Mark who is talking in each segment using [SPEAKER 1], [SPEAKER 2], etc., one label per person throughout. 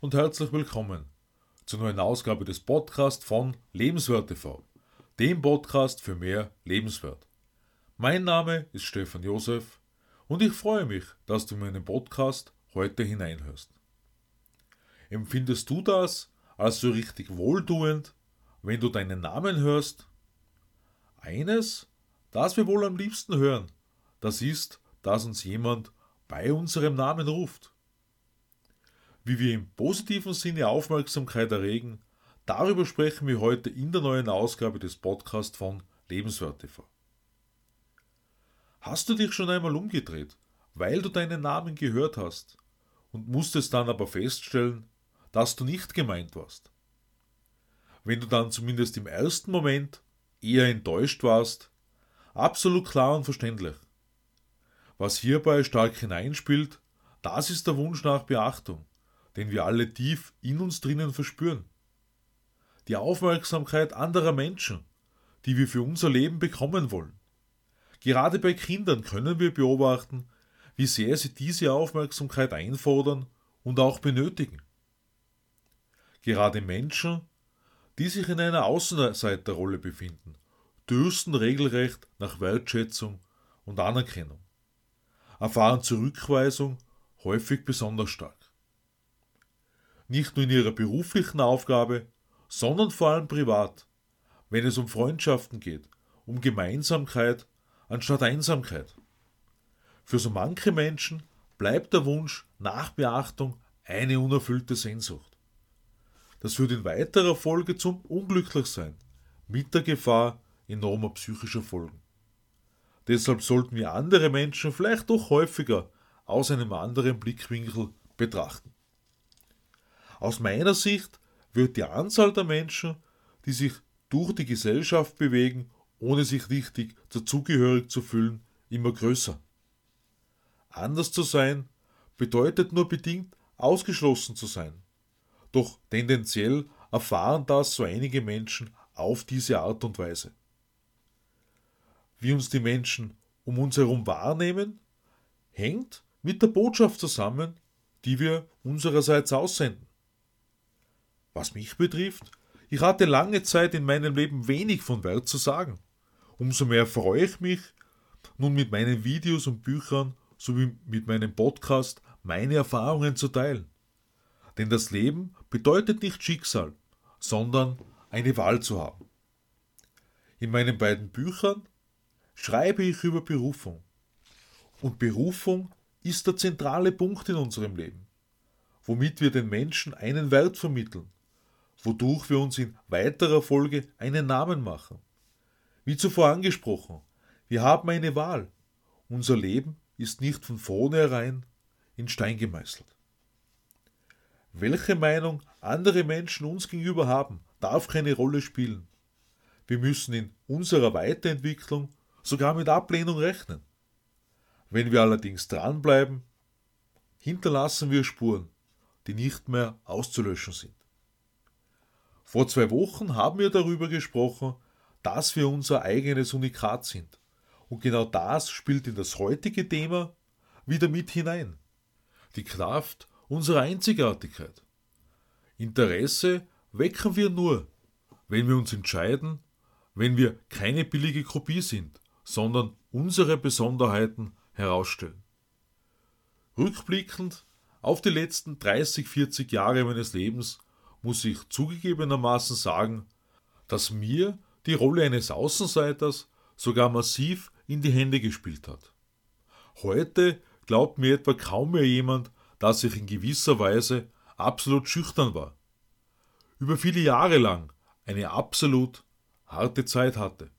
[SPEAKER 1] und herzlich willkommen zur neuen Ausgabe des Podcasts von Lebenswert TV, dem Podcast für mehr Lebenswert. Mein Name ist Stefan Josef und ich freue mich, dass du meinen Podcast heute hineinhörst. Empfindest du das als so richtig wohltuend, wenn du deinen Namen hörst? Eines, das wir wohl am liebsten hören, das ist, dass uns jemand bei unserem Namen ruft. Wie wir im positiven Sinne Aufmerksamkeit erregen, darüber sprechen wir heute in der neuen Ausgabe des Podcasts von Lebenswert TV. Hast du dich schon einmal umgedreht, weil du deinen Namen gehört hast und musstest dann aber feststellen, dass du nicht gemeint warst? Wenn du dann zumindest im ersten Moment eher enttäuscht warst, absolut klar und verständlich. Was hierbei stark hineinspielt, das ist der Wunsch nach Beachtung, den wir alle tief in uns drinnen verspüren. Die Aufmerksamkeit anderer Menschen, die wir für unser Leben bekommen wollen. Gerade bei Kindern können wir beobachten, wie sehr sie diese Aufmerksamkeit einfordern und auch benötigen. Gerade Menschen, die sich in einer Außenseiterrolle befinden, dürsten regelrecht nach Wertschätzung und Anerkennung erfahren Zurückweisung häufig besonders stark. Nicht nur in ihrer beruflichen Aufgabe, sondern vor allem privat, wenn es um Freundschaften geht, um Gemeinsamkeit anstatt Einsamkeit. Für so manche Menschen bleibt der Wunsch nach Beachtung eine unerfüllte Sehnsucht. Das führt in weiterer Folge zum Unglücklichsein, mit der Gefahr enormer psychischer Folgen. Deshalb sollten wir andere Menschen vielleicht doch häufiger aus einem anderen Blickwinkel betrachten. Aus meiner Sicht wird die Anzahl der Menschen, die sich durch die Gesellschaft bewegen, ohne sich richtig dazugehörig zu fühlen, immer größer. Anders zu sein bedeutet nur bedingt ausgeschlossen zu sein. Doch tendenziell erfahren das so einige Menschen auf diese Art und Weise wie uns die Menschen um uns herum wahrnehmen, hängt mit der Botschaft zusammen, die wir unsererseits aussenden. Was mich betrifft, ich hatte lange Zeit in meinem Leben wenig von Wert zu sagen. Umso mehr freue ich mich, nun mit meinen Videos und Büchern sowie mit meinem Podcast meine Erfahrungen zu teilen. Denn das Leben bedeutet nicht Schicksal, sondern eine Wahl zu haben. In meinen beiden Büchern schreibe ich über Berufung. Und Berufung ist der zentrale Punkt in unserem Leben, womit wir den Menschen einen Wert vermitteln, wodurch wir uns in weiterer Folge einen Namen machen. Wie zuvor angesprochen, wir haben eine Wahl. Unser Leben ist nicht von vornherein in Stein gemeißelt. Welche Meinung andere Menschen uns gegenüber haben, darf keine Rolle spielen. Wir müssen in unserer Weiterentwicklung sogar mit Ablehnung rechnen. Wenn wir allerdings dranbleiben, hinterlassen wir Spuren, die nicht mehr auszulöschen sind. Vor zwei Wochen haben wir darüber gesprochen, dass wir unser eigenes Unikat sind. Und genau das spielt in das heutige Thema wieder mit hinein. Die Kraft unserer Einzigartigkeit. Interesse wecken wir nur, wenn wir uns entscheiden, wenn wir keine billige Kopie sind, sondern unsere Besonderheiten herausstellen. Rückblickend auf die letzten 30, 40 Jahre meines Lebens muss ich zugegebenermaßen sagen, dass mir die Rolle eines Außenseiters sogar massiv in die Hände gespielt hat. Heute glaubt mir etwa kaum mehr jemand, dass ich in gewisser Weise absolut schüchtern war. Über viele Jahre lang eine absolut harte Zeit hatte.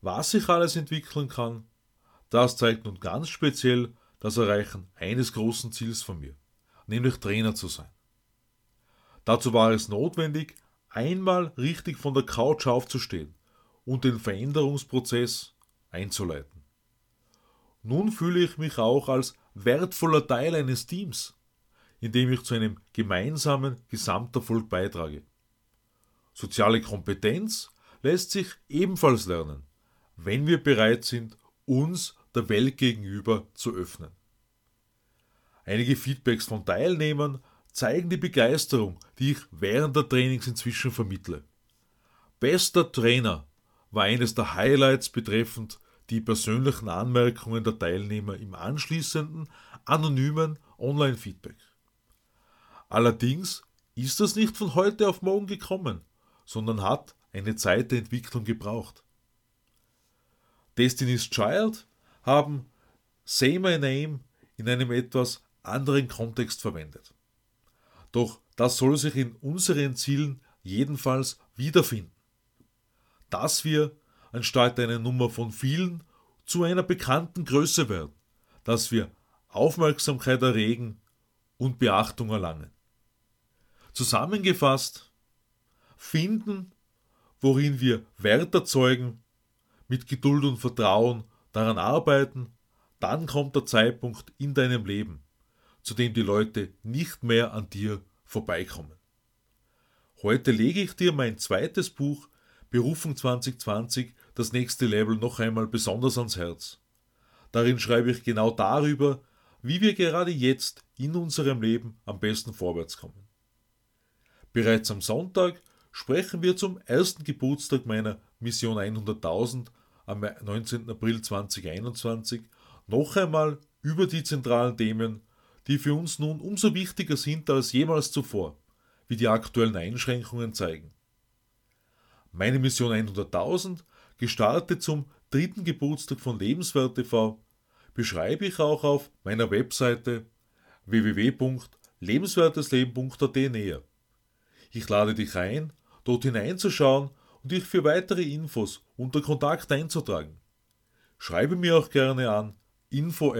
[SPEAKER 1] Was sich alles entwickeln kann, das zeigt nun ganz speziell das Erreichen eines großen Ziels von mir, nämlich Trainer zu sein. Dazu war es notwendig, einmal richtig von der Couch aufzustehen und den Veränderungsprozess einzuleiten. Nun fühle ich mich auch als wertvoller Teil eines Teams, in dem ich zu einem gemeinsamen Gesamterfolg beitrage. Soziale Kompetenz lässt sich ebenfalls lernen wenn wir bereit sind, uns der Welt gegenüber zu öffnen. Einige Feedbacks von Teilnehmern zeigen die Begeisterung, die ich während der Trainings inzwischen vermittle. Bester Trainer war eines der Highlights betreffend die persönlichen Anmerkungen der Teilnehmer im anschließenden anonymen Online-Feedback. Allerdings ist das nicht von heute auf morgen gekommen, sondern hat eine Zeit der Entwicklung gebraucht. Destiny's Child haben Say My Name in einem etwas anderen Kontext verwendet. Doch das soll sich in unseren Zielen jedenfalls wiederfinden. Dass wir anstatt einer Nummer von vielen zu einer bekannten Größe werden, dass wir Aufmerksamkeit erregen und Beachtung erlangen. Zusammengefasst, finden, worin wir Wert erzeugen, mit Geduld und Vertrauen daran arbeiten, dann kommt der Zeitpunkt in deinem Leben, zu dem die Leute nicht mehr an dir vorbeikommen. Heute lege ich dir mein zweites Buch Berufung 2020, das nächste Level, noch einmal besonders ans Herz. Darin schreibe ich genau darüber, wie wir gerade jetzt in unserem Leben am besten vorwärts kommen. Bereits am Sonntag sprechen wir zum ersten Geburtstag meiner Mission 100.000 am 19. April 2021 noch einmal über die zentralen Themen, die für uns nun umso wichtiger sind als jemals zuvor, wie die aktuellen Einschränkungen zeigen. Meine Mission 100.000, gestartet zum dritten Geburtstag von Lebenswert TV, beschreibe ich auch auf meiner Webseite www.lebenswertesleben.at näher. Ich lade dich ein, dort hineinzuschauen und dich für weitere Infos unter Kontakt einzutragen. Schreibe mir auch gerne an info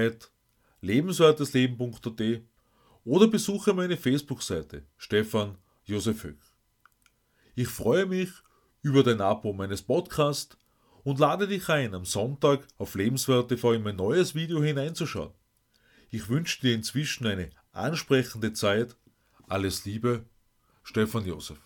[SPEAKER 1] lebenswertesleben.at oder besuche meine Facebook-Seite Stefan Josef Höck. Ich freue mich über dein Abo meines Podcasts und lade dich ein, am Sonntag auf Lebenswert TV in mein neues Video hineinzuschauen. Ich wünsche dir inzwischen eine ansprechende Zeit. Alles Liebe, Stefan Josef.